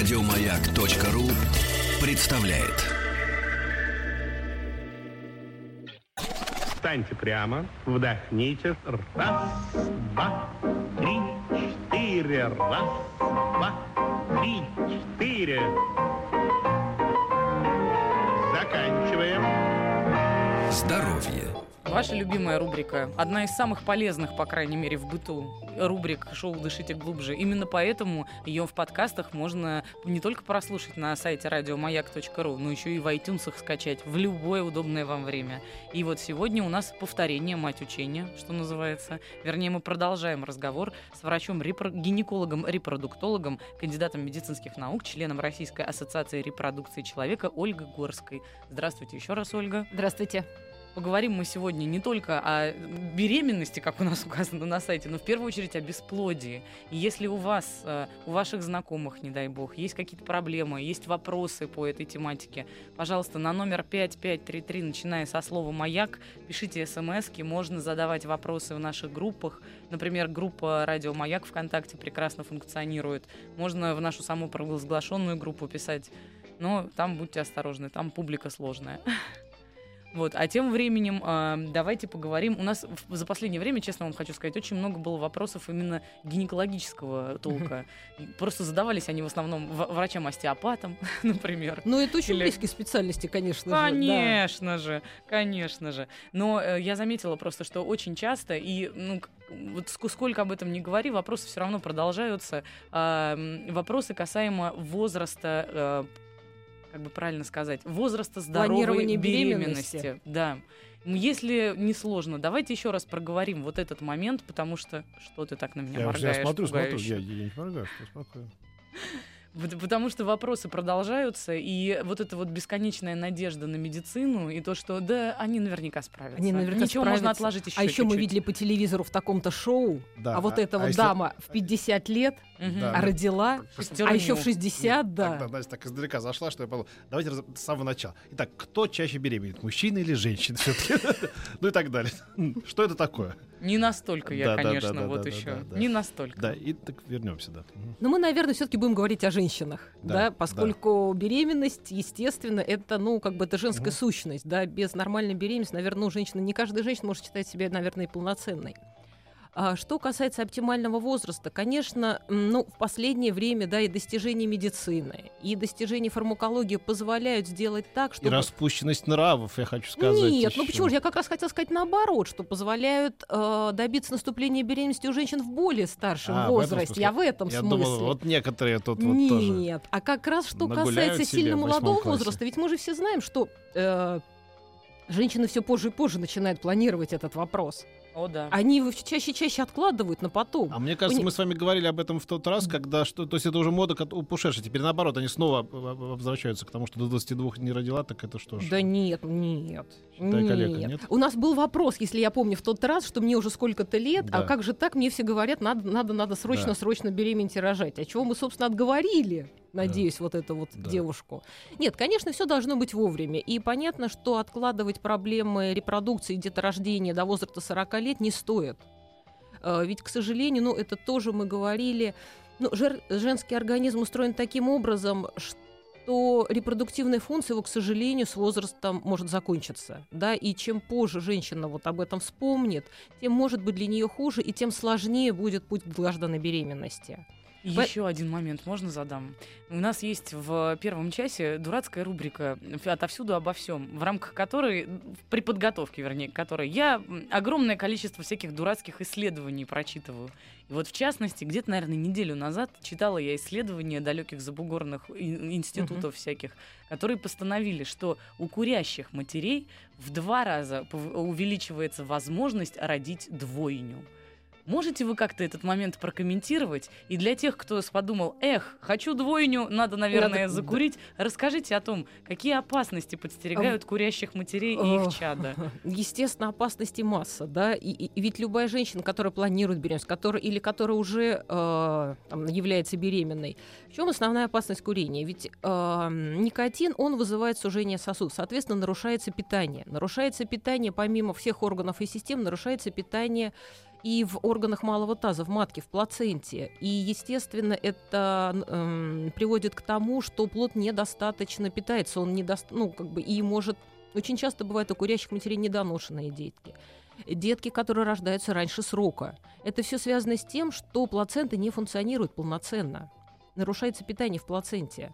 Радиомаяк.ру представляет. Встаньте прямо, вдохните. Раз, два, три, четыре. Раз, два, три, четыре. Заканчиваем. Здоровье. Ваша любимая рубрика, одна из самых полезных, по крайней мере, в быту рубрик шоу «Дышите глубже». Именно поэтому ее в подкастах можно не только прослушать на сайте радиомаяк.ру, но еще и в iTunes скачать в любое удобное вам время. И вот сегодня у нас повторение «Мать учения», что называется. Вернее, мы продолжаем разговор с врачом-гинекологом, репродуктологом, кандидатом медицинских наук, членом Российской ассоциации репродукции человека Ольгой Горской. Здравствуйте еще раз, Ольга. Здравствуйте. Поговорим мы сегодня не только о беременности, как у нас указано на сайте, но в первую очередь о бесплодии. И если у вас, э, у ваших знакомых, не дай бог, есть какие-то проблемы, есть вопросы по этой тематике, пожалуйста, на номер 5533, начиная со слова «Маяк», пишите смс можно задавать вопросы в наших группах. Например, группа «Радио Маяк» ВКонтакте прекрасно функционирует. Можно в нашу самую провозглашенную группу писать, но там будьте осторожны, там публика сложная. Вот. А тем временем э, давайте поговорим. У нас в, за последнее время, честно вам хочу сказать, очень много было вопросов именно гинекологического толка. Просто задавались они в основном врачам-остеопатам, например. Ну, это очень Или... близкие специальности, конечно же. Конечно же, конечно же. Но э, я заметила просто, что очень часто, и ну, вот сколько об этом не говори, вопросы все равно продолжаются. Э, вопросы касаемо возраста э, как бы правильно сказать, возраста здоровой беременности. беременности. Да. Если не сложно, давайте еще раз проговорим вот этот момент, потому что что ты так на меня я, моргаешь? Я смотрю, смотрю, я, я не моргаю, что спокойно. Потому что вопросы продолжаются, и вот эта вот бесконечная надежда на медицину, и то, что да, они наверняка справятся. Они наверняка Ничего справятся. можно отложить еще А еще мы видели по телевизору в таком-то шоу, да. а вот а, эта а вот если... дама в 50 лет да. а родила, а еще в 60, да. Тогда Настя так издалека зашла, что я подумал, давайте с самого начала. Итак, кто чаще беременеет, мужчина или женщина все-таки? Ну и так далее. Что это такое? Не настолько я, конечно, вот еще. Не настолько. Да, и так вернемся, да. Но мы, наверное, все-таки будем говорить о женщинах, да, поскольку беременность, естественно, это, ну, как бы это женская сущность, да, без нормальной беременности, наверное, ну, женщина, не каждая женщина может считать себя, наверное, и полноценной. А что касается оптимального возраста, конечно, ну, в последнее время, да, и достижения медицины, и достижения фармакологии позволяют сделать так, что... И распущенность нравов, я хочу сказать. Нет, еще. ну почему же? Я как раз хотела сказать наоборот, что позволяют э, добиться наступления беременности у женщин в более старшем а, возрасте. В я в этом я смысле. Думал, вот некоторые тут вот Нет, тоже Нет, а как раз что касается сильно молодого возраста, ведь мы же все знаем, что... Э, женщины все позже и позже начинают планировать этот вопрос. О, да. Они чаще чаще откладывают на потом. А мне кажется, Пони... мы с вами говорили об этом в тот раз, когда что, то есть это уже мода у упушедшая. Теперь наоборот, они снова возвращаются к тому, что до 22 не родила, так это что ж? Да нет, нет. Считай, нет. Коллега, нет. У нас был вопрос, если я помню, в тот раз, что мне уже сколько-то лет, а да. а как же так? Мне все говорят, надо, надо, надо срочно, да. срочно беременеть и рожать. А чего мы, собственно, отговорили? Надеюсь, да. вот эту вот да. девушку. Нет, конечно, все должно быть вовремя. И понятно, что откладывать проблемы репродукции и деторождения до возраста 40 лет не стоит. А, ведь, к сожалению, ну, это тоже мы говорили, ну, женский организм устроен таким образом, что репродуктивная функция его, к сожалению, с возрастом может закончиться. Да? И чем позже женщина вот об этом вспомнит, тем может быть для нее хуже, и тем сложнее будет путь к долгожданной беременности. Еще один момент можно задам? У нас есть в первом часе дурацкая рубрика «Отовсюду обо всем», в рамках которой, при подготовке, вернее, которой я огромное количество всяких дурацких исследований прочитываю. И вот в частности, где-то, наверное, неделю назад читала я исследования далеких забугорных институтов uh-huh. всяких, которые постановили, что у курящих матерей в два раза увеличивается возможность родить двойню. Можете вы как-то этот момент прокомментировать? И для тех, кто подумал, эх, хочу двойню, надо, наверное, надо... закурить, расскажите о том, какие опасности подстерегают курящих матерей и их чада. Естественно, опасности масса, да, и, и ведь любая женщина, которая планирует беременность, которая, или которая уже э, там, является беременной, в чем основная опасность курения? Ведь э, никотин, он вызывает сужение сосудов, соответственно, нарушается питание. Нарушается питание помимо всех органов и систем, нарушается питание и в органах малого таза, в матке, в плаценте. И, естественно, это э, приводит к тому, что плод недостаточно питается, он недост... ну, как бы, и может... Очень часто бывает у курящих матерей недоношенные детки детки, которые рождаются раньше срока. Это все связано с тем, что плацента не функционирует полноценно. Нарушается питание в плаценте.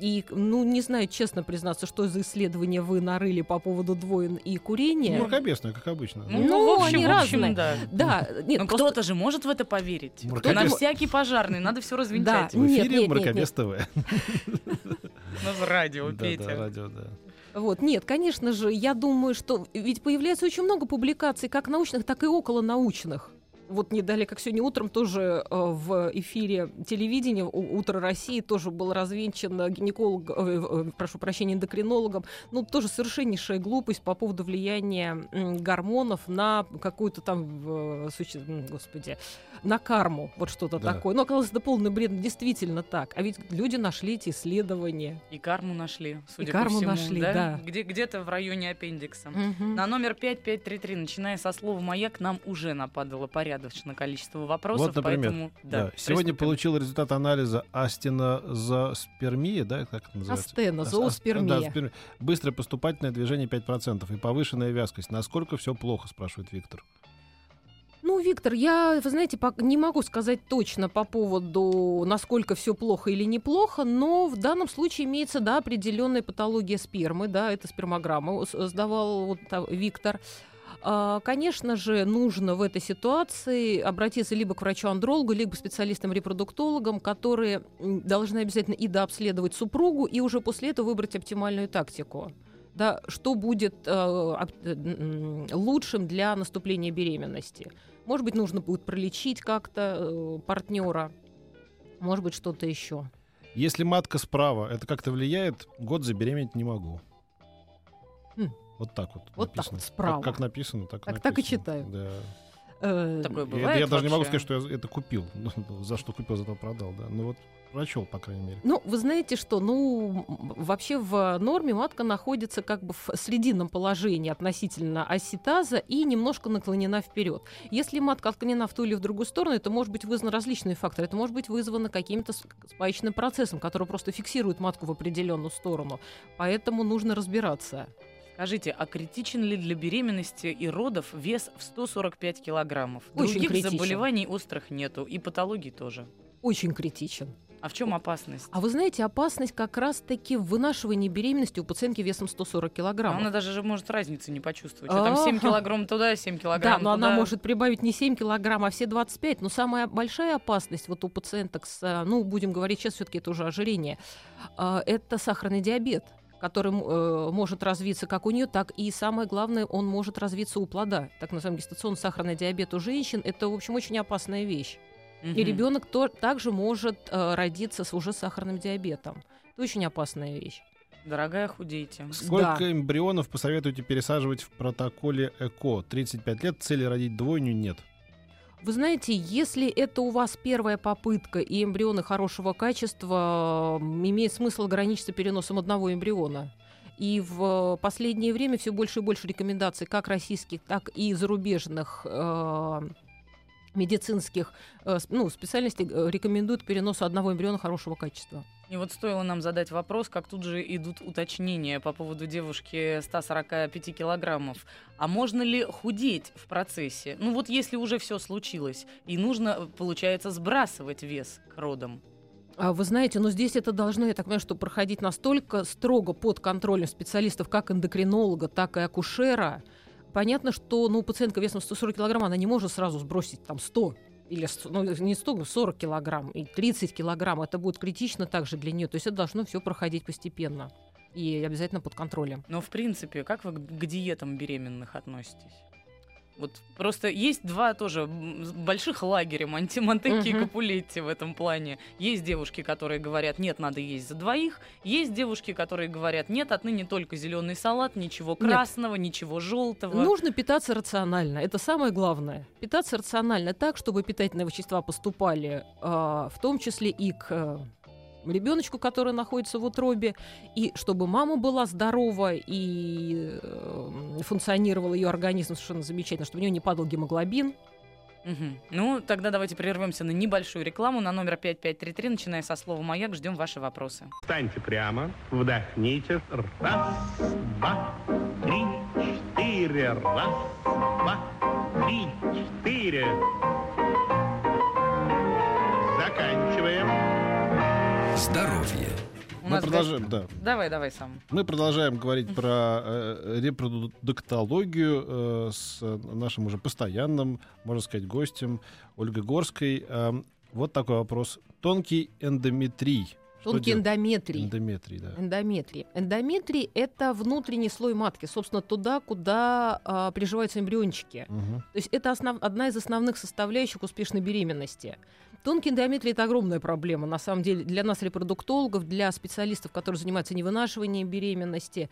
И, ну, не знаю, честно признаться, что за исследования вы нарыли по поводу двоин и курения. Мракобесное, как обычно. Ну, ну в общем, они в общем, разные. Да. да нет, Но просто... кто-то же может в это поверить. Мракобес... На всякий пожарный, надо все развенчать. Да. В эфире Мракобес ТВ. Ну, в радио, Петя. Да, радио, да. Вот. Нет, конечно же, я думаю, что ведь появляется очень много публикаций, как научных, так и околонаучных вот не дали, как сегодня утром тоже э, в эфире телевидения «Утро России» тоже был развенчан гинеколог, э, э, прошу прощения, эндокринологом. Ну, тоже совершеннейшая глупость по поводу влияния гормонов на какую-то там, господи, на карму, вот что-то да. такое. Но оказалось, это полный бред, действительно так. А ведь люди нашли эти исследования. И карму нашли, судя и карму по всему. нашли, да. да. Где, где-то в районе аппендикса. Угу. На номер 5533, начиная со слова «маяк», нам уже нападало порядочное количество вопросов. Вот, например, поэтому, да, да. сегодня получил результат анализа астенозоспермия, да, как это называется? Астенозооспермия. Да, Быстрое поступательное движение 5% и повышенная вязкость. Насколько все плохо, спрашивает Виктор. Ну, Виктор, я, вы знаете, не могу сказать точно по поводу, насколько все плохо или неплохо, но в данном случае имеется, да, определенная патология спермы, да, это спермограмма сдавал вот, Виктор. А, конечно же, нужно в этой ситуации обратиться либо к врачу-андрологу, либо к специалистам-репродуктологам, которые должны обязательно и дообследовать супругу, и уже после этого выбрать оптимальную тактику да, что будет э, лучшим для наступления беременности. Может быть, нужно будет пролечить как-то э, партнера, может быть, что-то еще. Если матка справа, это как-то влияет, год забеременеть не могу. Хм. Вот так вот. Вот написано. так вот, справа. Как, как написано, так, так написано. Так и читаю. Да. Э, Такое бывает я, я даже не могу сказать, что я это купил. за что купил, зато продал, да. Ну вот прочел, по крайней мере. Ну, вы знаете что, ну, вообще в норме матка находится как бы в срединном положении относительно оситаза и немножко наклонена вперед. Если матка отклонена в ту или в другую сторону, это может быть вызвано различными факторами. Это может быть вызвано каким-то спаечным процессом, который просто фиксирует матку в определенную сторону. Поэтому нужно разбираться. Скажите, а критичен ли для беременности и родов вес в 145 килограммов? Очень Других критичен. заболеваний острых нету, и патологий тоже. Очень критичен. А в чем опасность? А вы знаете, опасность как раз-таки в вынашивании беременности у пациентки весом 140 килограмм. Она даже же может разницы не почувствовать. А там 7 килограмм туда, 7 килограмм Да, но туда. она может прибавить не 7 килограмм, а все 25. Но самая большая опасность вот у пациенток с, ну, будем говорить сейчас все-таки это уже ожирение, а, это сахарный диабет который э, может развиться как у нее, так и самое главное, он может развиться у плода. Так называемый гестационный сахарный диабет у женщин это, в общем, очень опасная вещь. Угу. И ребенок то, также может э, родиться с уже сахарным диабетом. Это очень опасная вещь. Дорогая, худейте. Сколько да. эмбрионов посоветуете пересаживать в протоколе ЭКО? 35 лет, цели родить двойню нет. Вы знаете, если это у вас первая попытка и эмбрионы хорошего качества, имеет смысл ограничиться переносом одного эмбриона. И в последнее время все больше и больше рекомендаций как российских, так и зарубежных э, медицинских э, ну, специальностей э, рекомендуют перенос одного эмбриона хорошего качества. И вот стоило нам задать вопрос, как тут же идут уточнения по поводу девушки 145 килограммов. А можно ли худеть в процессе? Ну вот если уже все случилось, и нужно, получается, сбрасывать вес к родам. А вы знаете, но здесь это должно, я так понимаю, что проходить настолько строго под контролем специалистов, как эндокринолога, так и акушера, Понятно, что ну, пациентка весом 140 килограмм, она не может сразу сбросить там 100 или ну, не 100, 40 килограмм и 30 килограмм. Это будет критично также для нее. То есть это должно все проходить постепенно и обязательно под контролем. Но в принципе, как вы к диетам беременных относитесь? Вот просто есть два тоже больших лагеря Монти Монтекки и Капулетти в этом плане. Есть девушки, которые говорят, нет, надо есть за двоих. Есть девушки, которые говорят, нет, отныне только зеленый салат, ничего красного, нет. ничего желтого. Нужно питаться рационально. Это самое главное. Питаться рационально так, чтобы питательные вещества поступали, э, в том числе и к ребеночку, который находится в утробе, и чтобы мама была здорова и э, функционировал ее организм совершенно замечательно, чтобы у нее не падал гемоглобин, Угу. Ну, тогда давайте прервемся на небольшую рекламу на номер 5533, начиная со слова «Маяк». Ждем ваши вопросы. Встаньте прямо, вдохните. Раз, два, три, четыре. Раз, два, три, четыре. Заканчиваем. Здоровье. У Мы продолжаем, да. Давай, давай сам. Мы продолжаем говорить про э, репродуктологию э, с нашим уже постоянным, можно сказать, гостем Ольгой Горской. Э, вот такой вопрос. Тонкий эндометрий. Тонкий эндометрий. Эндометрий, да. Эндометрий. Эндометрий — это внутренний слой матки, собственно, туда, куда а, приживаются эмбриончики. Мгм. То есть это основ- одна из основных составляющих успешной беременности. Тонкий эндометрий — это огромная проблема, на самом деле, для нас, репродуктологов, для специалистов, которые занимаются невынашиванием беременности.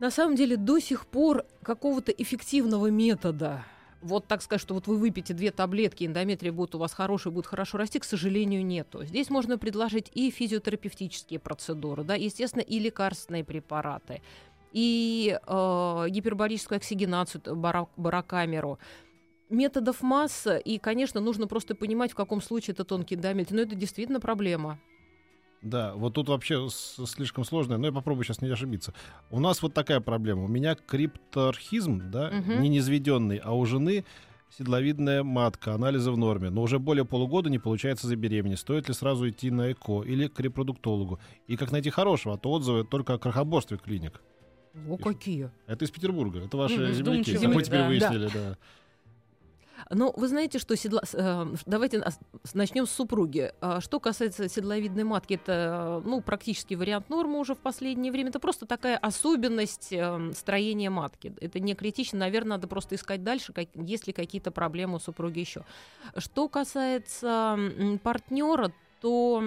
На самом деле до сих пор какого-то эффективного метода вот так сказать, что вот вы выпьете две таблетки, эндометрия будет у вас хороший, будет хорошо расти, к сожалению, нету. Здесь можно предложить и физиотерапевтические процедуры, да, естественно, и лекарственные препараты, и э, гипербарическую оксигенацию, барокамеру. Методов масса, и, конечно, нужно просто понимать, в каком случае это тонкий эндометрий. Но это действительно проблема. Да, вот тут вообще слишком сложно, но я попробую сейчас не ошибиться. У нас вот такая проблема. У меня крипторхизм, да, Мгм. не низведенный, а у жены седловидная матка, анализы в норме, но уже более полугода не получается забеременеть. Стоит ли сразу идти на ЭКО или к репродуктологу? И как найти хорошего, а то отзывы только о крохоборстве клиник. О, какие! Это из Петербурга, это ваши Мгм, земляки. вдумчивые, Мы теперь да. выяснили, да. Но вы знаете, что седла... с- э, давайте начнем с супруги. А Что касается седловидной матки, это ну, практически вариант нормы уже в последнее время. Это просто такая особенность э, строения матки. Это не критично. Наверное, надо просто искать дальше, как, есть ли какие-то проблемы у супруги еще. Что касается партнера, то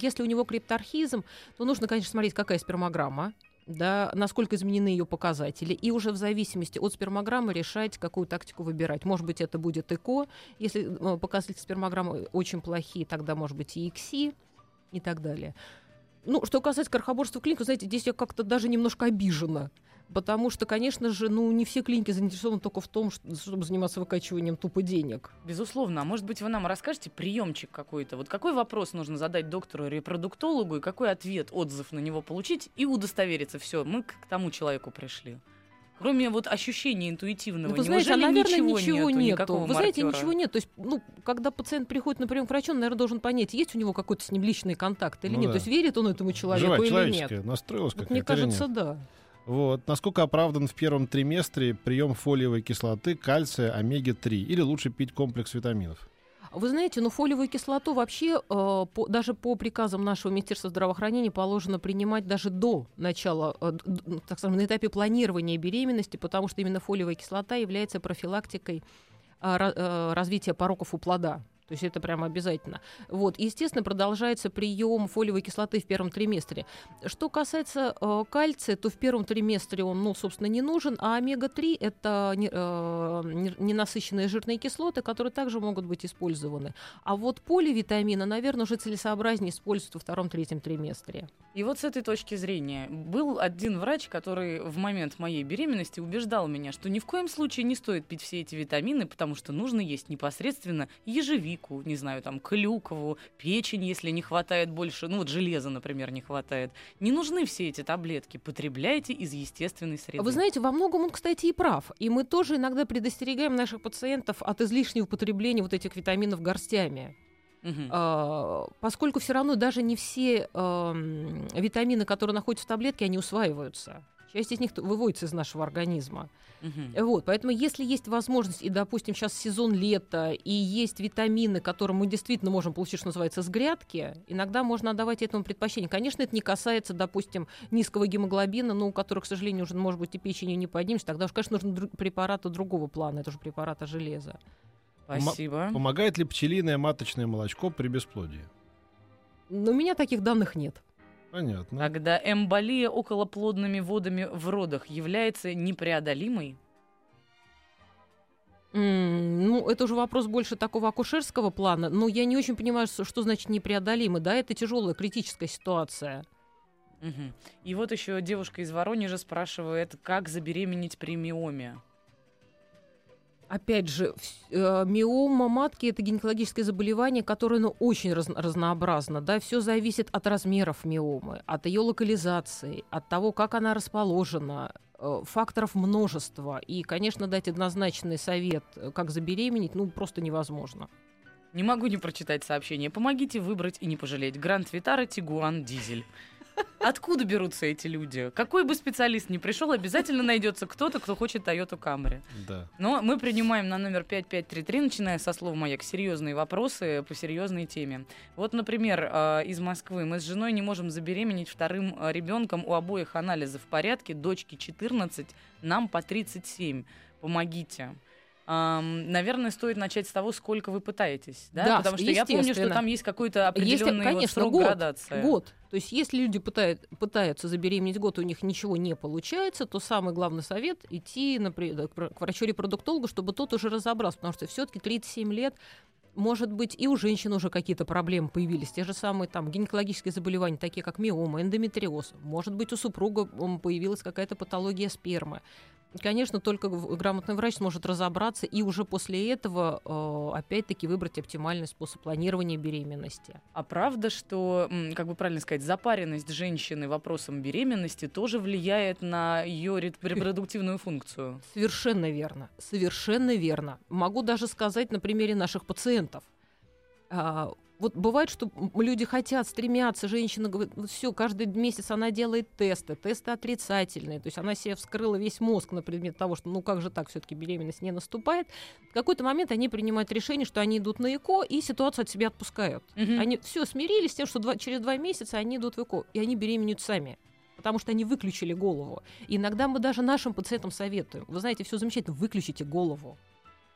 если у него крипторхизм, то нужно, конечно, смотреть, какая спермограмма, да, насколько изменены ее показатели, и уже в зависимости от спермограммы решать, какую тактику выбирать. Может быть, это будет ЭКО, если э, показатели спермограммы очень плохие, тогда может быть и ИКСИ и так далее. Ну, что касается крохоборства в клинику, знаете, здесь я как-то даже немножко обижена. Потому что, конечно же, ну, не все клиники заинтересованы только в том, что- чтобы заниматься выкачиванием тупо денег. Безусловно. А может быть, вы нам расскажете приемчик какой-то? Вот какой вопрос нужно задать доктору-репродуктологу и какой ответ, отзыв на него получить и удостовериться? Все, мы к тому человеку пришли. Кроме вот ощущения интуитивного, Ну, вы знаете, а, наверное, ничего, ничего, нету, нету. Вы знаете, маркера? ничего нет. То есть, ну, когда пациент приходит на прием к врачу, он, наверное, должен понять, есть у него какой-то с ним личный контакт или Ну нет. да. То есть, верит он этому человеку Живая, или нет. настроилась Вот мне или нет? кажется, да. Вот. Насколько оправдан в первом триместре прием фолиевой кислоты, кальция, омеги-3? Или лучше пить комплекс витаминов? Вы знаете, ну фолиевую кислоту вообще э, по- даже по приказам нашего Министерства здравоохранения положено принимать даже до начала, э, д- так скажем, на этапе планирования беременности, потому что именно фолиевая кислота является профилактикой э, э, развития пороков у плода. То есть это прямо обязательно. Вот. И, естественно, продолжается прием фолиевой кислоты в первом триместре. Что касается э, кальция, то в первом триместре он, ну, собственно, не нужен, а омега-3 — это не- э, не- ненасыщенные жирные кислоты, которые также могут быть использованы. А вот поливитамины, наверное, уже целесообразнее использовать во втором-третьем триместре. И вот с этой точки зрения был один врач, который в момент моей беременности убеждал меня, что ни в коем случае не стоит пить все эти витамины, потому что нужно есть непосредственно ежевику, не знаю, там, клюкву, печень, если не хватает больше, ну вот железа, например, не хватает. Не нужны все эти таблетки, потребляйте из естественной среды. Вы знаете, во многом он, кстати, и прав. И мы тоже иногда предостерегаем наших пациентов от излишнего употребления вот этих витаминов горстями. А, поскольку все равно даже не все эм, витамины, которые находятся в таблетке, они усваиваются. Часть из них выводится из нашего организма. Мгм. Вот, поэтому если есть возможность, и, допустим, сейчас сезон лета, и есть витамины, которые мы действительно можем получить, что называется, с грядки, иногда можно отдавать этому предпочтение. Конечно, это не касается, допустим, низкого гемоглобина, но у которых, к сожалению, уже, может быть, и печенью не поднимешь, тогда уж, конечно, нужны друг- препараты другого плана, это же препараты железа. Спасибо. Помогает ли пчелиное маточное молочко при бесплодии? Но у меня таких данных нет. Понятно. Когда эмболия околоплодными водами в родах является непреодолимой, М, Ну, это уже вопрос больше такого акушерского плана, но я не очень понимаю, что, значит непреодолимый. Да, это тяжелая критическая ситуация. Мгм. И вот еще девушка из Воронежа спрашивает, как забеременеть при миоме. Опять же, э, миома матки это гинекологическое заболевание, которое ну, очень раз, разнообразно. Да? Все зависит от размеров миомы, от ее локализации, от того, как она расположена, э, факторов множество. И, конечно, дать однозначный совет, э, как забеременеть, ну, просто невозможно. Не могу не прочитать сообщение. Помогите выбрать и не пожалеть. Гранд Витара, Тигуан, Дизель. Откуда берутся эти люди? Какой бы специалист ни пришел, обязательно найдется кто-то, кто хочет Toyota Camry. Да. Но мы принимаем на номер 5533, начиная со слова «Маяк», серьезные вопросы по серьезной теме. Вот, например, э, из Москвы. Мы с женой не можем забеременеть вторым э, ребенком. У обоих анализы в порядке. Дочке 14, нам по 37. Помогите. Um, наверное, стоит начать с того, сколько вы пытаетесь, да? да Потому что я помню, что там есть какой-то определенный есть, конечно, вот срок год, градации. Год. То есть, если люди пытают, пытаются забеременеть год, у них ничего не получается, то самый главный совет идти например, к врачу-репродуктологу, чтобы тот уже разобрался, потому что все-таки 37 лет может быть, и у женщин уже какие-то проблемы появились, те же самые там гинекологические заболевания, такие как миома, эндометриоз. Может быть, у супруга появилась какая-то патология спермы. Конечно, только грамотный врач сможет разобраться и уже после этого, э, опять-таки, выбрать оптимальный способ планирования беременности. А правда, что, как бы правильно сказать, запаренность женщины вопросом беременности тоже влияет на ее репродуктивную функцию? Совершенно верно. Совершенно верно. Могу даже сказать на примере наших пациентов. Вот бывает, что люди хотят, стремятся, женщина говорит, вот все, каждый месяц она делает тесты, тесты отрицательные, то есть она себе вскрыла весь мозг на предмет того, что ну как же так, все-таки беременность не наступает. В какой-то момент они принимают решение, что они идут на ЭКО и ситуацию от себя отпускают. Угу. Они все смирились с тем, что два, через два месяца они идут в ЭКО, и они беременеют сами потому что они выключили голову. И иногда мы даже нашим пациентам советуем. Вы знаете, все замечательно, выключите голову.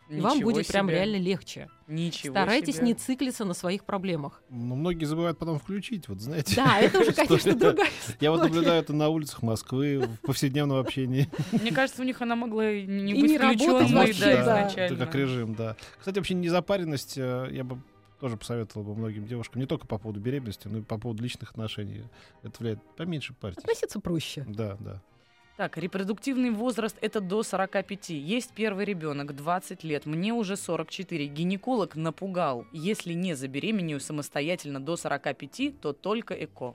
И вам будет себе. прям реально легче. Ничего Старайтесь себе. не циклиться на своих проблемах. Но многие забывают потом включить, вот знаете. Да, это уже, конечно, другая Я вот наблюдаю это на улицах Москвы в повседневном общении. Мне кажется, у них она могла не быть включенной изначально. Как режим, да. Кстати, вообще незапаренность э, я бы тоже посоветовал бы многим девушкам, не только по поводу беременности, но и по поводу личных отношений. Это влияет поменьше парьтесь. Относиться проще. Да, да. Так, репродуктивный возраст это до 45. Есть первый ребенок, 20 лет, мне уже 44. Гинеколог напугал. Если не забеременею самостоятельно до 45, то только ЭКО.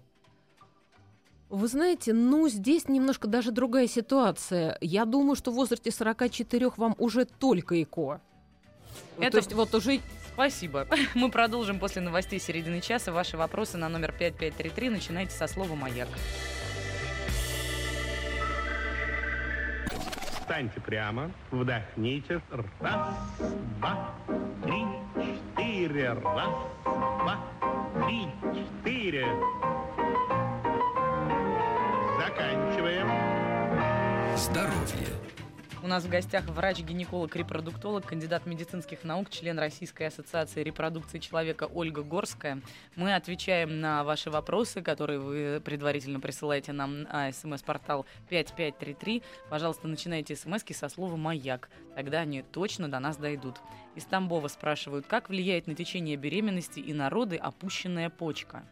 Вы знаете, ну здесь немножко даже другая ситуация. Я думаю, что в возрасте 44 вам уже только ЭКО. Это... То есть вот уже Спасибо. Мы продолжим после новостей середины часа. Ваши вопросы на номер 5533 начинайте со слова «Маяк». Встаньте прямо, вдохните. Раз, два, три, четыре. Раз, два, три, четыре. Заканчиваем. Здоровье. У нас в гостях врач-гинеколог-репродуктолог, кандидат медицинских наук, член Российской ассоциации репродукции человека Ольга Горская. Мы отвечаем на ваши вопросы, которые вы предварительно присылаете нам на смс-портал 5533. Пожалуйста, начинайте смски со слова «Маяк». Тогда они точно до нас дойдут. Из Тамбова спрашивают, как влияет на течение беременности и народы опущенная почка?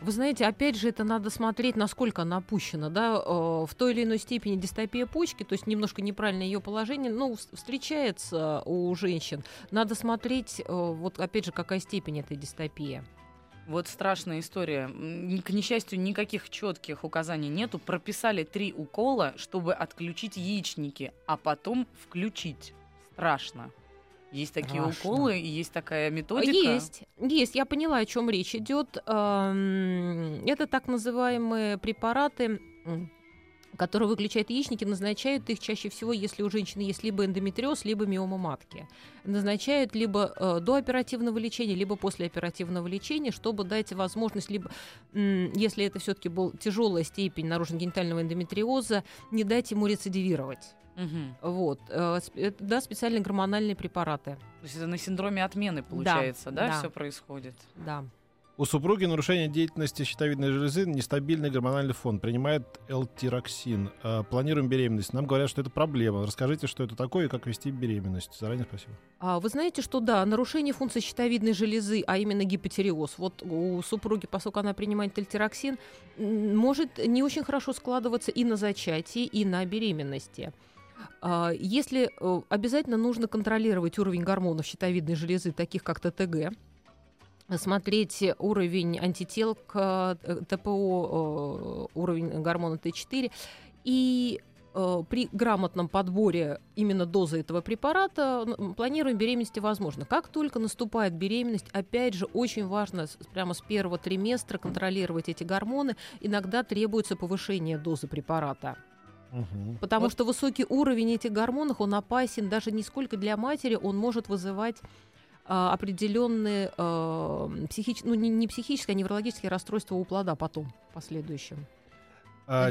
Вы знаете, опять же, это надо смотреть, насколько она опущена. Да? Э, в той или иной степени дистопия почки, то есть немножко неправильное ее положение, ну, встречается у женщин. Надо смотреть, э, вот опять же, какая степень этой дистопии. Вот страшная история. К несчастью, никаких четких указаний нету. Прописали три укола, чтобы отключить яичники, а потом включить. Страшно. Есть такие Страшно. уколы и есть такая методика? Есть, есть. Я поняла, о чем речь идет. Эм, это так называемые препараты которые выключают яичники, назначают их чаще всего, если у женщины есть либо эндометриоз, либо миома матки. Назначают либо э, до оперативного лечения, либо после оперативного лечения, чтобы дать возможность, либо, э, если это все-таки была тяжелая степень наружно-генитального эндометриоза, не дать ему рецидивировать. Угу. Вот. Э, да, специальные гормональные препараты. То есть это на синдроме отмены получается, да, да, да. все происходит? Да. У супруги нарушение деятельности щитовидной железы, нестабильный гормональный фон, принимает элтироксин. Э, планируем беременность. Нам говорят, что это проблема. Расскажите, что это такое и как вести беременность. Заранее спасибо. А, вы знаете, что да, нарушение функции щитовидной железы, а именно гипотереоз, вот у супруги, поскольку она принимает элтироксин, может не очень хорошо складываться и на зачатии, и на беременности. А, если э, обязательно нужно контролировать уровень гормонов щитовидной железы, таких как ТТГ, смотреть уровень антител к э, ТПО, э, уровень гормона Т4 и при грамотном подборе именно дозы этого препарата планируем беременности возможно. Как только наступает беременность, опять же, очень важно прямо с первого триместра контролировать эти гормоны. Иногда требуется повышение дозы препарата. Угу. Потому вот. что высокий уровень этих гормонов, он опасен даже не сколько для матери, он может вызывать определенные а, психич... ну, не, не психическое, а неврологические расстройства у плода потом, последующем. А,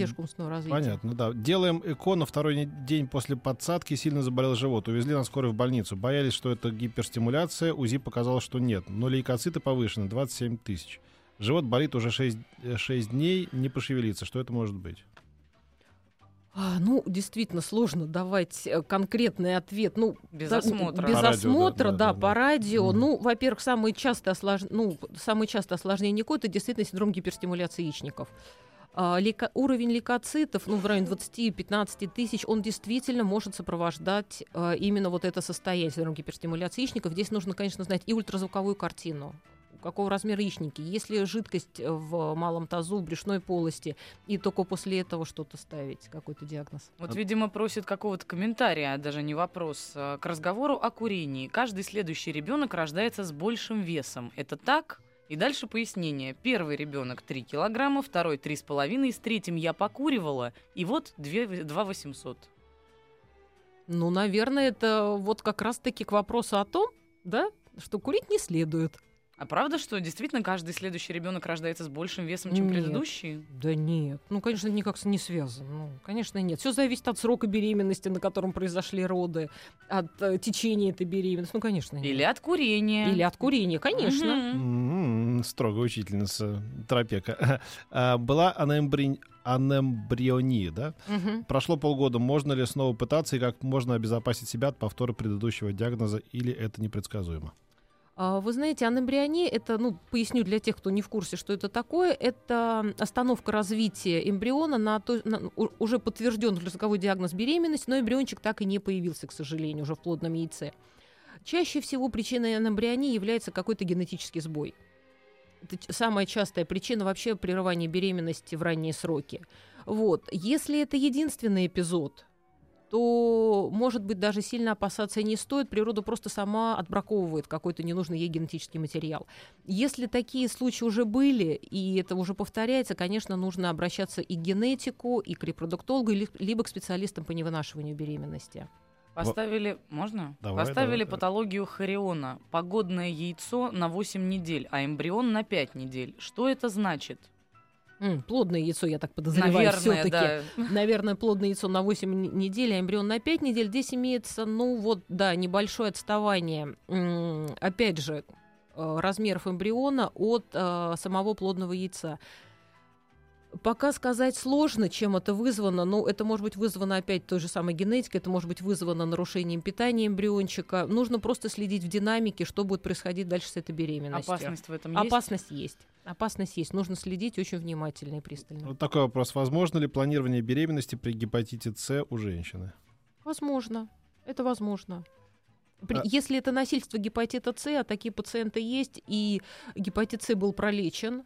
понятно, да. Делаем ЭКО на второй день после подсадки, сильно заболел живот. Увезли на скорой в больницу. Боялись, что это гиперстимуляция. УЗИ показало, что нет. Но лейкоциты повышены, 27 тысяч. Живот болит уже 6, 6 дней, не пошевелиться. Что это может быть? А, ну, действительно, сложно давать э, конкретный ответ. Ну, без да, осмотра. Без по осмотра, радио, да, да, да, по радио. Mm. Ну, во-первых, самые частые, ослож... ну, самые частые осложнения КО это действительно синдром гиперстимуляции яичников. А, лейко... Уровень лейкоцитов, ну, в районе 20-15 тысяч, он действительно может сопровождать а, именно вот это состояние синдром гиперстимуляции яичников. Здесь нужно, конечно, знать и ультразвуковую картину какого размера яичники. Если жидкость в малом тазу, в брюшной полости, и только после этого что-то ставить, какой-то диагноз. Вот, видимо, просит какого-то комментария, а даже не вопрос, а, к разговору о курении. Каждый следующий ребенок рождается с большим весом. Это так? И дальше пояснение. Первый ребенок 3 килограмма, второй 3,5, с третьим я покуривала, и вот 2, 2 800. Ну, наверное, это вот как раз-таки к вопросу о том, да, что курить не следует. А правда, что действительно каждый следующий ребенок рождается с большим весом, чем нет. предыдущий? Да нет. Ну, конечно, никак не связано. Ну, конечно, нет. Все зависит от срока беременности, на котором произошли роды, от э, течения этой беременности. Ну, конечно, нет. Или от курения. Или от курения, конечно. Mm-hmm. Строгая учительница Тропека. А, была анембри... анембриония, да? Угу. Прошло полгода. Можно ли снова пытаться и как можно обезопасить себя от повтора предыдущего диагноза или это непредсказуемо? А, вы знаете, анембриония – это, ну, поясню для тех, кто не в курсе, что это такое, это остановка развития эмбриона на, то, на уже подтвержден ультразвуковой диагноз беременности, но эмбриончик так и не появился, к сожалению, уже в плодном яйце. Чаще всего причиной анембрионии является какой-то генетический сбой. Это самая частая причина вообще прерывания беременности в ранние сроки. Вот. Если это единственный эпизод, то, может быть, даже сильно опасаться не стоит. Природа просто сама отбраковывает какой-то ненужный ей генетический материал. Если такие случаи уже были, и это уже повторяется, конечно, нужно обращаться и к генетику, и к репродуктологу, либо к специалистам по невынашиванию беременности. Поставили, можно? Давай, Поставили давай, патологию хориона. Погодное яйцо на 8 недель, а эмбрион на 5 недель. Что это значит? М, плодное яйцо, я так подозреваю, все-таки. Да. Наверное, плодное яйцо на 8 недель, а эмбрион на 5 недель. Здесь имеется, ну вот, да, небольшое отставание. М, опять же, э, размеров эмбриона от э, самого плодного яйца. Пока сказать сложно, чем это вызвано. но это может быть вызвано опять той же самой генетикой, это может быть вызвано нарушением питания эмбриончика. Нужно просто следить в динамике, что будет происходить дальше с этой беременностью. Опасность в этом есть? Опасность есть. Опасность есть. Нужно следить очень внимательно и пристально. Вот такой вопрос. Возможно ли планирование беременности при гепатите С у женщины? Возможно. Это возможно. При, а... Если это насильство гепатита С, а такие пациенты есть, и гепатит С был пролечен,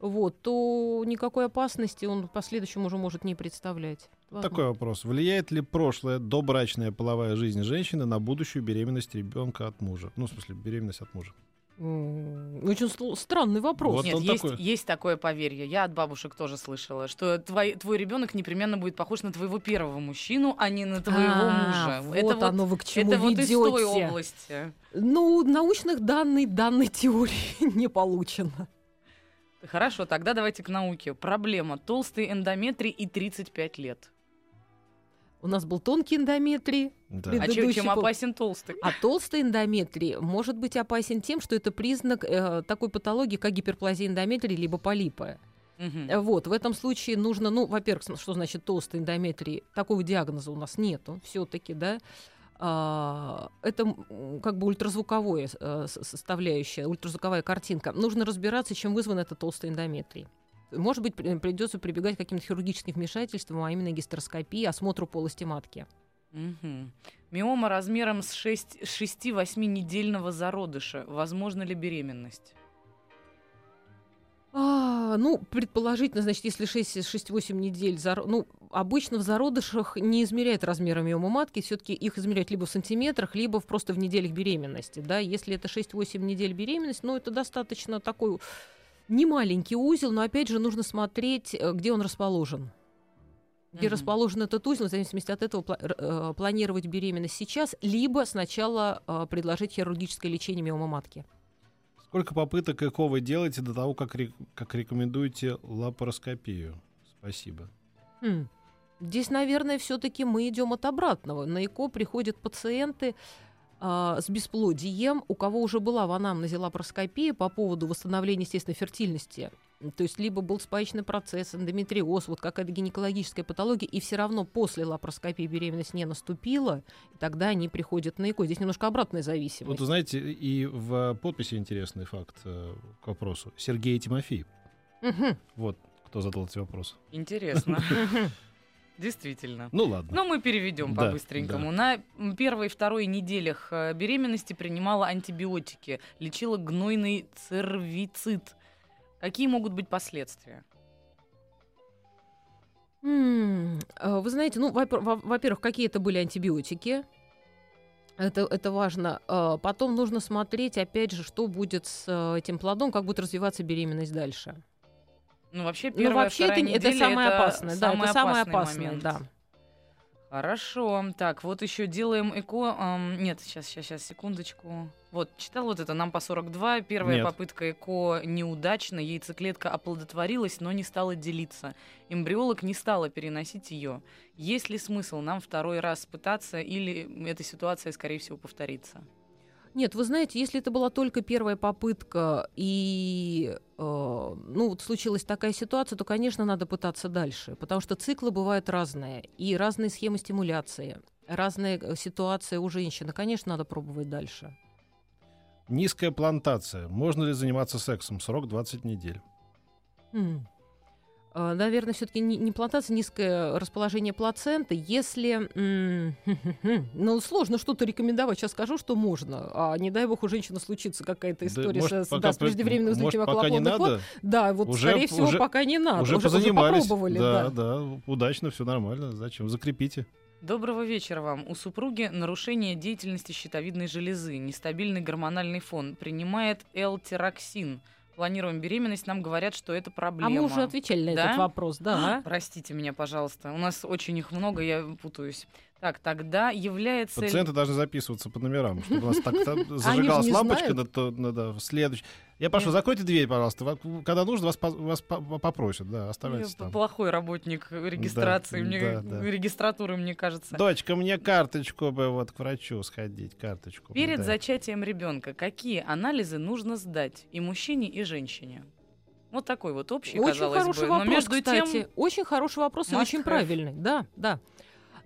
вот, то никакой опасности он в последующем уже может не представлять. Возможно. Такой вопрос. Влияет ли прошлая добрачная половая жизнь женщины на будущую беременность ребенка от мужа? Ну, в смысле, беременность от мужа. Очень странный вопрос. Вот Нет, есть, такой. есть такое поверье. Я от бабушек тоже слышала, что твой, твой ребенок непременно будет похож на твоего первого мужчину, а не на твоего а, мужа. Вот это оно вот, вы к чему это ведете. вот из той области. Ну, научных данных данной теории не получено. Хорошо, тогда давайте к науке. Проблема. Толстый эндометрий и 35 лет. У нас был тонкий эндометрий. Да. А чем, чем опасен толстый? А толстый эндометрий может быть опасен тем, что это признак э, такой патологии, как гиперплазия эндометрия либо полипы. Угу. Вот, в этом случае нужно, ну, во-первых, что значит толстый эндометрий? Такого диагноза у нас нету все-таки, да. А, это как бы ультразвуковая э, составляющая, ультразвуковая картинка. Нужно разбираться, чем вызван этот толстый эндометрий. Может быть, придется прибегать к каким-то хирургическим вмешательствам, а именно гистероскопии, осмотру полости матки. Угу. Миома размером с 6-8 недельного зародыша. Возможно ли беременность? А, ну, предположительно, значит, если 6-8 недель, зар... ну, обычно в зародышах не измеряют размеры миомы матки, все-таки их измеряют либо в сантиметрах, либо просто в неделях беременности, да, если это 6-8 недель беременности, ну, это достаточно такой не маленький узел, но, опять же, нужно смотреть, э, где он расположен. Где mm-hmm. расположен этот узел, в зависимости от этого э, планировать беременность сейчас, либо сначала э, предложить хирургическое лечение миомы матки. Сколько попыток ЭКО вы делаете до того, как, как рекомендуете лапароскопию? Спасибо. Хм. Здесь, наверное, все-таки мы идем от обратного. На ЭКО приходят пациенты э, с бесплодием, у кого уже была в анамнезе лапароскопия по поводу восстановления естественной фертильности то есть либо был спаечный процесс, эндометриоз, вот какая-то гинекологическая патология, и все равно после лапароскопии беременность не наступила, и тогда они приходят на ЭКО. Здесь немножко обратная зависимость. Вот, вы знаете, и в подписи интересный факт э, к вопросу. Сергей Тимофеев. Угу. Вот кто задал эти вопросы. Интересно. Действительно. Ну ладно. Но мы переведем да, по-быстренькому. Да. На первой и второй неделях э, беременности принимала антибиотики, лечила гнойный цервицит Какие могут быть последствия? Вы знаете, ну, во-первых, какие это были антибиотики. Это, это важно. А, потом нужно смотреть, опять же, что будет с э, этим плодом, как будет развиваться беременность дальше. Ну, вообще, первая, ну, вообще это, это самое это опасное. Да, это самое опасное, момент. да. Хорошо. Так, вот еще делаем эко. Эм, нет, сейчас, сейчас, сейчас, секундочку. Вот, читал вот это, нам по 42. Первая нет. попытка ЭКО неудачна. Яйцеклетка оплодотворилась, но не стала делиться. Эмбриолог не стала переносить ее. Есть ли смысл нам второй раз пытаться, или эта ситуация, скорее всего, повторится? Нет, вы знаете, если это была только первая попытка и э, ну вот случилась такая ситуация, то, конечно, надо пытаться дальше, потому что циклы бывают разные и разные схемы стимуляции, разные э, ситуации у женщины. Конечно, надо пробовать дальше. Низкая плантация. Можно ли заниматься сексом? Срок 20 недель. Mm. Наверное, все-таки не плантация, низкое расположение плаценты. Если, ну, сложно что-то рекомендовать. Сейчас скажу, что можно. А не дай бог у женщины случится какая-то история да, может, с, да, с преждевременным развитием околоплодных вод. Да, вот, уже, скорее всего, уже, пока не надо. Уже, уже, уже попробовали. Да, да, да, удачно, все нормально. Зачем? Закрепите. Доброго вечера вам. У супруги нарушение деятельности щитовидной железы, нестабильный гормональный фон. Принимает L-тироксин – планируем беременность, нам говорят, что это проблема. А мы уже отвечали на да? этот вопрос, да. Простите меня, пожалуйста. У нас очень их много, я путаюсь. Так, тогда является... Пациенты должны записываться по номерам, чтобы у нас так зажигалась лампочка на, на, на, следующий. Я прошу, закройте дверь, пожалуйста. Когда нужно, вас, вас попросят, да, оставайтесь там. Плохой работник регистрации, да, мне, да, да. регистратуры, мне кажется. Дочка, мне карточку бы вот к врачу сходить, карточку. Перед да. зачатием ребенка какие анализы нужно сдать и мужчине, и женщине? Вот такой вот общий, очень казалось хороший бы. Вопрос, Но между кстати, тем... Очень хороший вопрос и очень правильный. Да, да.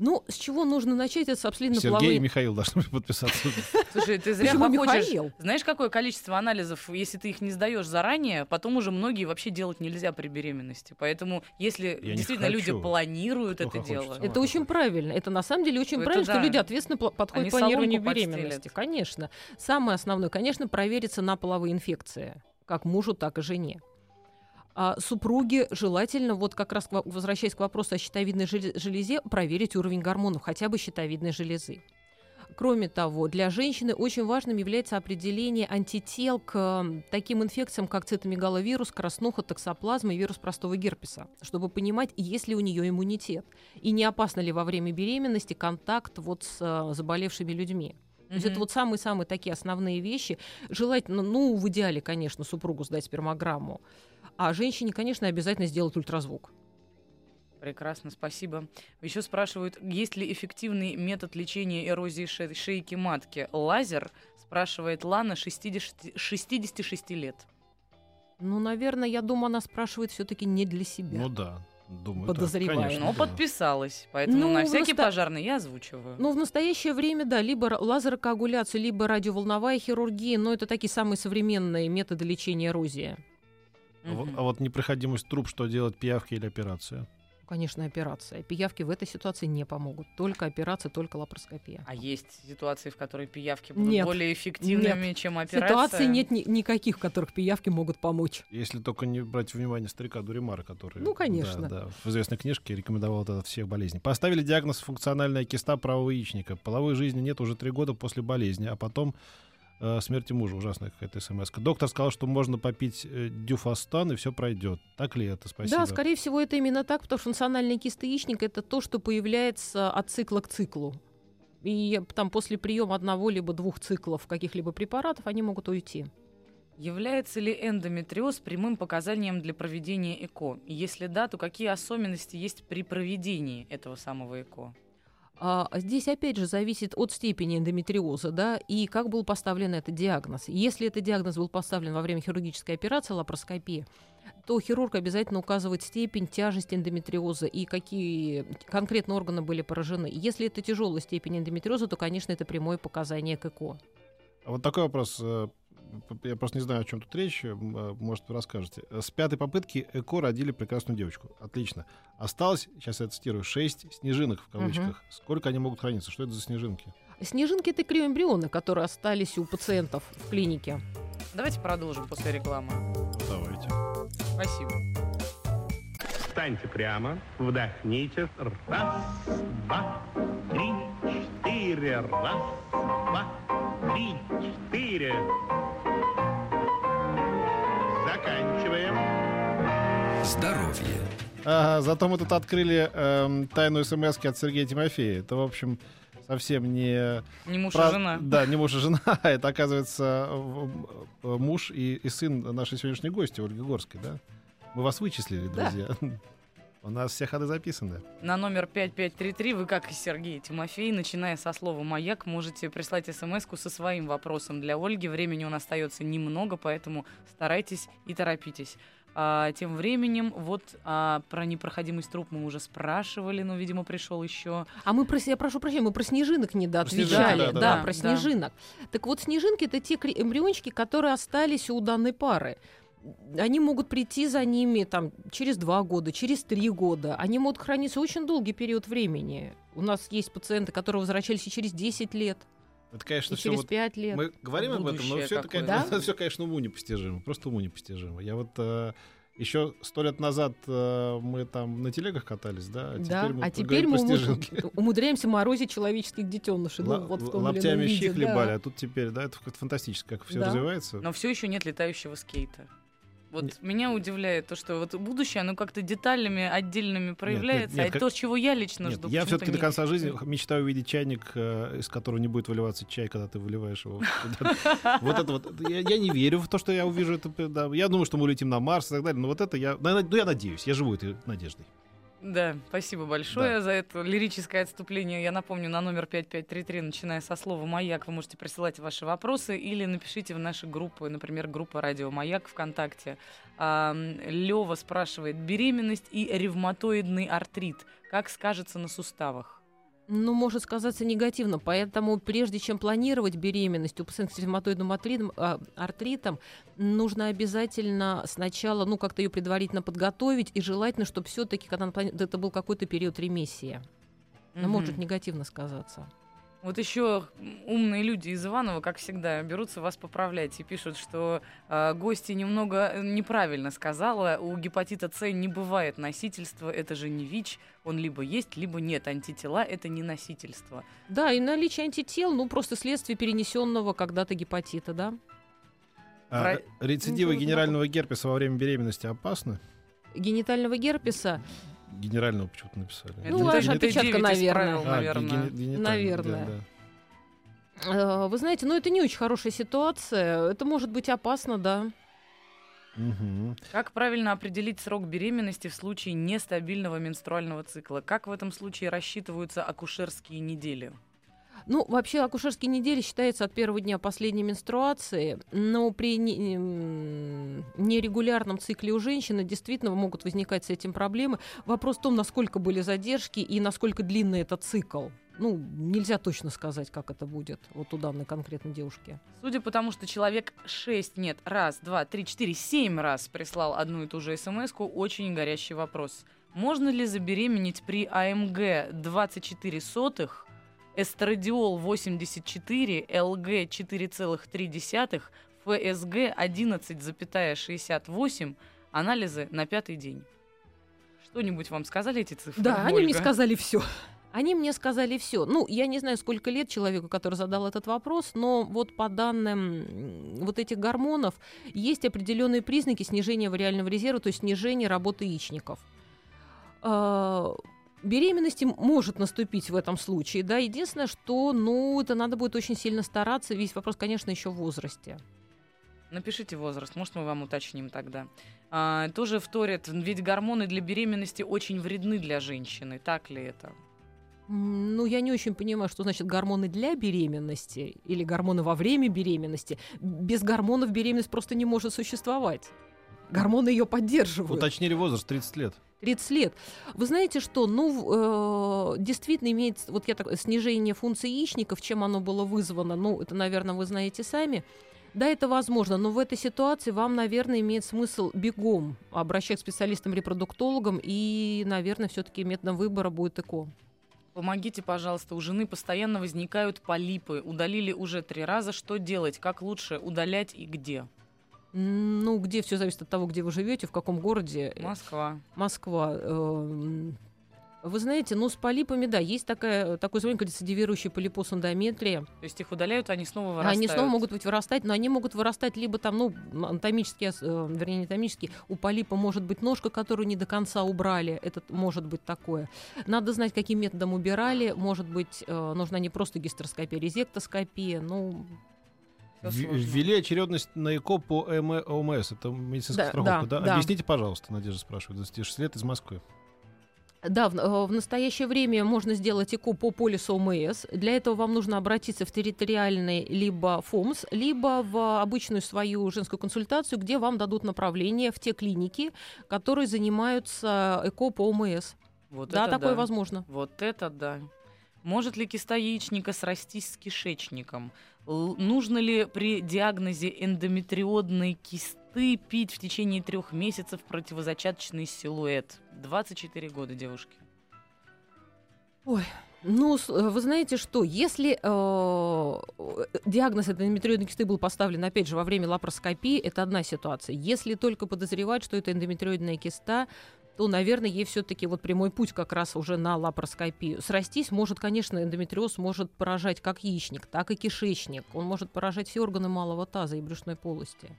Ну, с чего нужно начать? Это с обследования Сергей и Михаил должны подписаться. Слушай, ты зря походишь. Знаешь, какое количество анализов, если ты их не сдаешь заранее, потом уже многие вообще делать нельзя при беременности. Поэтому, если Я действительно люди планируют это дело... Это очень правильно. Это на самом деле очень это правильно, да. что люди ответственно подходят к планированию беременности. Конечно. Самое основное, конечно, провериться на половые инфекции. Как мужу, так и жене а супруге желательно, вот как раз возвращаясь к вопросу о щитовидной железе, проверить уровень гормонов, хотя бы щитовидной железы. Кроме того, для женщины очень важным является определение антител к таким инфекциям, как цитомегаловирус, краснуха, токсоплазма и вирус простого герпеса, чтобы понимать, есть ли у нее иммунитет и не опасно ли во время беременности контакт вот с э, заболевшими людьми. То есть это вот самые-самые такие основные вещи. Желательно, ну, в идеале, конечно, супругу сдать спермограмму. А женщине, конечно, обязательно сделать ультразвук. Прекрасно, спасибо. Еще спрашивают, есть ли эффективный метод лечения эрозии ше- шейки матки? Лазер, спрашивает Лана, 60, 66 лет. Ну, наверное, я думаю, она спрашивает все-таки не для себя. Ну да, Думаю, подозреваю. Да, конечно, Но да. подписалась, поэтому ну, на всякий наста... пожарный я озвучиваю. Ну, в настоящее время, да, либо лазерокоагуляция, либо радиоволновая хирургия, но это такие самые современные методы лечения эрозии. А, вот, а вот непроходимость труб, что делать, пиявки или операция? конечно, операция. Пиявки в этой ситуации не помогут. Только операция, только лапароскопия. А есть ситуации, в которых пиявки будут нет, более эффективными, нет. чем операция? Ситуаций нет ни- никаких, в которых пиявки могут помочь. Если только не брать в внимание старика Дуримара, который... Ну, конечно. Да, да, в известной книжке рекомендовал это от всех болезней. Поставили диагноз функциональная киста правого яичника. Половой жизни нет уже три года после болезни, а потом э, смерти мужа. Ужасная какая-то смс. Доктор сказал, что можно попить э, дюфастан, и все пройдет. Так ли это? Спасибо. Да, скорее всего, это именно так, потому что функциональный кист яичника это то, что появляется от цикла к циклу. И там после приема одного либо двух циклов каких-либо препаратов они могут уйти. Является ли эндометриоз прямым показанием для проведения ЭКО? И если да, то какие особенности есть при проведении этого самого ЭКО? А, здесь опять же зависит от степени эндометриоза, да, и как был поставлен этот диагноз. Если этот диагноз был поставлен во время хирургической операции, лапароскопии, то хирург обязательно указывает степень тяжести эндометриоза и какие конкретно органы были поражены. Если это тяжелая степень эндометриоза, то, конечно, это прямое показание к ЭКО. А вот такой вопрос. Я просто не знаю, о чем тут речь, э, может, вы расскажете. С пятой попытки ЭКО родили прекрасную девочку. Отлично. Осталось, сейчас я цитирую, шесть снежинок в кавычках. Угу. Сколько они могут храниться? Что это за снежинки? Снежинки — это криоэмбрионы, которые остались у пациентов в клинике. Давайте продолжим после рекламы. Давайте. Спасибо. Встаньте прямо, вдохните. Раз, два, три, четыре. Раз, два, три, четыре. Заканчиваем. Здоровье. Ага, зато мы тут открыли э, тайну смс от Сергея Тимофея. Это, в общем, совсем не... Не муж про... и жена. Да, не муж и жена. Это, оказывается, муж и, и сын нашей сегодняшней гости, Ольги Горской, да? Мы вас вычислили, друзья. Да. У нас все ходы записаны. На номер 5533 вы, как и Сергей Тимофей, начиная со слова «Маяк», можете прислать смс со своим вопросом для Ольги. Времени у нас остается немного, поэтому старайтесь и торопитесь. А, тем временем, вот а, про непроходимость труб мы уже спрашивали, но, видимо, пришел еще. А мы про, я прошу прощения, мы про снежинок не отвечали. Да, да, да, да, про снежинок. Да. Так вот, снежинки это те эмбриончики, которые остались у данной пары они могут прийти за ними там, через два года, через три года. Они могут храниться очень долгий период времени. У нас есть пациенты, которые возвращались и через 10 лет. Это, конечно, и через вот, 5 лет. Мы говорим об этом, но все это, конечно, да? все, конечно, уму непостижимо. Просто уму непостижимо. Я вот э, еще сто лет назад э, мы там на телегах катались, да? А да, теперь мы, а теперь мы умудряемся морозить человеческих детенышей. Ну, вот в том щи хлебали, да. а тут теперь, да, это фантастически, как все да. развивается. Но все еще нет летающего скейта. Вот нет. меня удивляет то, что вот будущее, оно как-то деталями отдельными проявляется, нет, нет, нет, а как... то, чего я лично нет, жду. Я все-таки до конца жизни мечтаю увидеть чайник, э, из которого не будет выливаться чай, когда ты выливаешь его. Вот это вот. Я не верю в то, что я увижу это. Я думаю, что мы улетим на Марс и так далее. Но вот это я. Ну, я надеюсь, я живу этой надеждой. Да, спасибо большое да. за это лирическое отступление. Я напомню, на номер 5533, начиная со слова «Маяк», вы можете присылать ваши вопросы или напишите в наши группы, например, группа «Радио Маяк» ВКонтакте. Лева спрашивает, беременность и ревматоидный артрит, как скажется на суставах? Ну, может сказаться негативно. Поэтому прежде чем планировать беременность у пациента с ревматоидным артритом, а, артритом, нужно обязательно сначала, ну, как-то ее предварительно подготовить, и желательно, чтобы все-таки, когда она планирует, это был какой-то период ремиссии. Но mm-hmm. может негативно сказаться. Вот еще умные люди из Иванова, как всегда, берутся вас поправлять и пишут, что э, гости немного э, неправильно сказала. У гепатита С не бывает носительства, это же не ВИЧ. Он либо есть, либо нет. Антитела это не носительство. Да, и наличие антител, ну, просто следствие перенесенного когда-то гепатита, да. А, Про... Рецидивы генерального герпеса во время беременности опасны? Генитального герпеса Генерального почему-то написали. Ну, ваша опечатка, наверное. А, наверное. наверное. Да, да. Вы знаете, ну это не очень хорошая ситуация. Это может быть опасно, да. Угу. Как правильно определить срок беременности в случае нестабильного менструального цикла? Как в этом случае рассчитываются акушерские недели? Ну, вообще акушерские недели считаются от первого дня последней менструации, но при нерегулярном цикле у женщины действительно могут возникать с этим проблемы. Вопрос в том, насколько были задержки и насколько длинный этот цикл. Ну, нельзя точно сказать, как это будет вот у данной конкретной девушки. Судя по тому, что человек 6, нет, раз, два, три, четыре, семь раз прислал одну и ту же смс очень горящий вопрос. Можно ли забеременеть при АМГ 24 сотых, эстрадиол 84, ЛГ 4,3, ФСГ 11,68, анализы на пятый день? Что-нибудь вам сказали эти цифры? Да, Ольга? они мне сказали все. Они мне сказали все. Ну, я не знаю, сколько лет человеку, который задал этот вопрос, но вот по данным вот этих гормонов есть определенные признаки снижения вариального резерва, то есть снижения работы яичников. Беременности может наступить в этом случае, да, единственное, что, ну, это надо будет очень сильно стараться, весь вопрос, конечно, еще в возрасте. Напишите возраст, может, мы вам уточним тогда. А, тоже вторят, ведь гормоны для беременности очень вредны для женщины, так ли это? Ну, я не очень понимаю, что значит гормоны для беременности или гормоны во время беременности. Без гормонов беременность просто не может существовать. Гормоны ее поддерживают. Уточнили возраст 30 лет. 30 лет. Вы знаете что? Ну, э, действительно имеет вот я так, снижение функции яичников, чем оно было вызвано. Ну, это, наверное, вы знаете сами. Да, это возможно, но в этой ситуации вам, наверное, имеет смысл бегом обращаться к специалистам-репродуктологам, и, наверное, все-таки методом выбора будет ЭКО. Помогите, пожалуйста, у жены постоянно возникают полипы. Удалили уже три раза. Что делать? Как лучше удалять и где? Ну, где все зависит от того, где вы живете, в каком городе. Москва. Москва. Эм, вы знаете, ну, с полипами, да, есть такая, такой заболевание, как рецидивирующий полипоз эндометрия. То есть их удаляют, они снова вырастают? Они снова могут быть вырастать, но они могут вырастать либо там, ну, анатомически, э, вернее, не анатомически, у полипа может быть ножка, которую не до конца убрали, это может быть такое. Надо знать, каким методом убирали, может быть, э, нужна не просто гистероскопия, а резектоскопия, ну, Ввели очередность на ЭКО по ОМС. Это медицинская да, страховка, да, да? да? Объясните, пожалуйста, Надежда спрашивает, 26 лет из Москвы. Да, в, э, в настоящее время можно сделать ЭКО по полису ОМС. Для этого вам нужно обратиться в территориальный либо ФОМС, либо в обычную свою женскую консультацию, где вам дадут направление в те клиники, которые занимаются ЭКО по ОМС. Вот да, такое да. возможно. Вот это да. Может ли киста яичника срастись с кишечником? Л- нужно ли при диагнозе эндометриодной кисты пить в течение трех месяцев противозачаточный силуэт? 24 года девушки. Ой, ну, э, вы знаете что, если э, диагноз эндометриозной кисты был поставлен, опять же, во время лапароскопии, это одна ситуация. Если только подозревать, что это эндометриоидная киста, то, наверное, ей все-таки вот прямой путь как раз уже на лапароскопию. Срастись может, конечно, эндометриоз может поражать как яичник, так и кишечник. Он может поражать все органы малого таза и брюшной полости.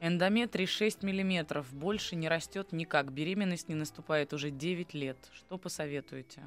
Эндометрий 6 мм. Больше не растет никак. Беременность не наступает уже 9 лет. Что посоветуете?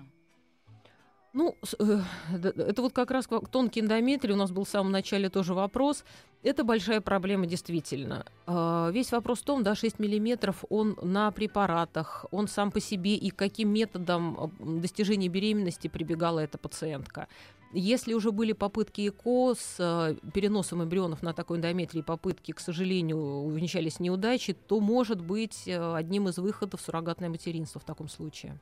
Ну, э, это вот как раз тонкий эндометрий, у нас был в самом начале тоже вопрос. Это большая проблема действительно. А, весь вопрос в том, да, 6 миллиметров, он на препаратах, он сам по себе и каким методом достижения беременности прибегала эта пациентка. Если уже были попытки ЭКО с а, переносом эмбрионов на такой эндометрии, попытки, к сожалению, увенчались неудачей, то может быть одним из выходов суррогатное материнство в таком случае.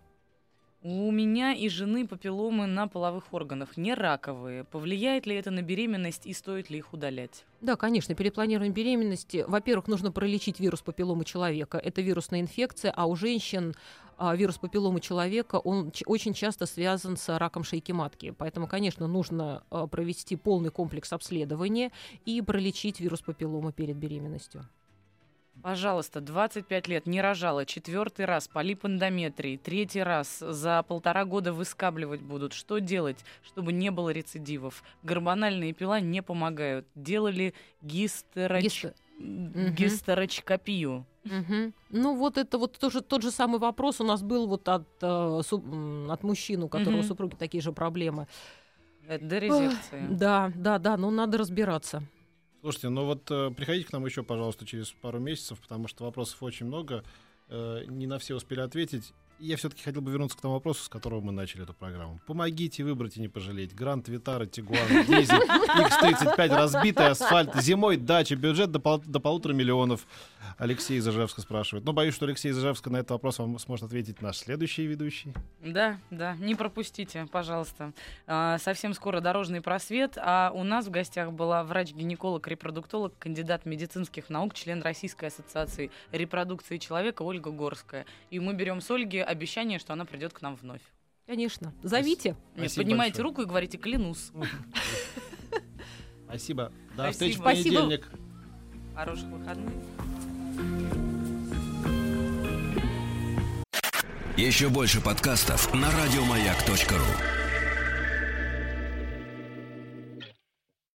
У меня и жены папилломы на половых органах, не раковые. Повлияет ли это на беременность и стоит ли их удалять? Да, конечно, перед планированием беременности, во-первых, нужно пролечить вирус папилломы человека. Это вирусная инфекция, а у женщин а, вирус папилломы человека, он очень часто связан с раком шейки матки. Поэтому, конечно, нужно а, провести полный комплекс обследования и пролечить вирус папилломы перед беременностью. Пожалуйста, 25 лет, не рожала, четвертый раз полип эндометрии, третий раз за полтора года выскабливать будут. Что делать, чтобы не было рецидивов? Гормональные пила не помогают. Делали гистероч... Гистер... гистерочкопию. Угу. Ну вот это вот тоже тот же самый вопрос у нас был вот от, э, су, от мужчин, у которого угу. супруги такие же проблемы. Это дерезекция. Да, да, да, но надо разбираться. Слушайте, ну вот э, приходите к нам еще, пожалуйста, через пару месяцев, потому что вопросов очень много. Э, не на все успели ответить. Я все-таки хотел бы вернуться к тому вопросу, с которого мы начали эту программу. Помогите выбрать и не пожалеть. Гранд Витара, Тигуан, Дизель, X35, разбитый асфальт, зимой дача, бюджет до, пол, до полутора миллионов. Алексей из Ижевска спрашивает. Но боюсь, что Алексей из Ижевска на этот вопрос вам сможет ответить наш следующий ведущий. Да, да, не пропустите, пожалуйста. А, совсем скоро дорожный просвет, а у нас в гостях была врач-гинеколог-репродуктолог, кандидат медицинских наук, член Российской ассоциации репродукции человека Ольга Горская. И мы берем с Ольги обещание, что она придет к нам вновь. Конечно. Зовите. Нет, поднимайте большое. руку и говорите «клянусь». Спасибо. До встречи в понедельник. Хороших выходных. Еще больше подкастов на радиомаяк.ру